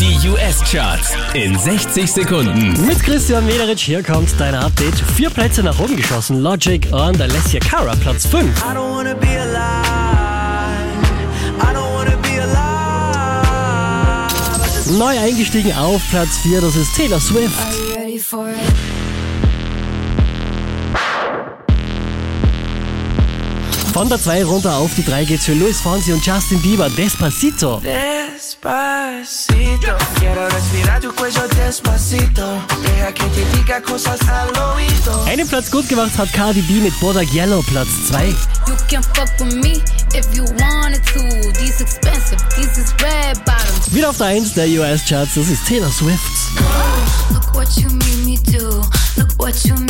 Die US-Charts in 60 Sekunden. Mit Christian Mederich, hier kommt dein Update. Vier Plätze nach oben geschossen. Logic und Alessia Cara, Platz 5. I don't wanna be alive. I don't wanna be alive. Neu eingestiegen auf Platz 4, das ist Taylor Swift. Von der 2 runter auf die 3 geht's für Luis Fonsi und Justin Bieber. Despacito. Despacito, quiero respirar tu cuello despacito. Deja que te diga cosas al oído. Einen Platz gut gemacht hat Cardi B mit Bodak Yellow, Platz 2. You can fuck with me if you wanted to. These expensive, these is red bottoms. Wieder auf der 1 der US-Charts, das ist Taylor Swift. Look what you made me do. Look what you made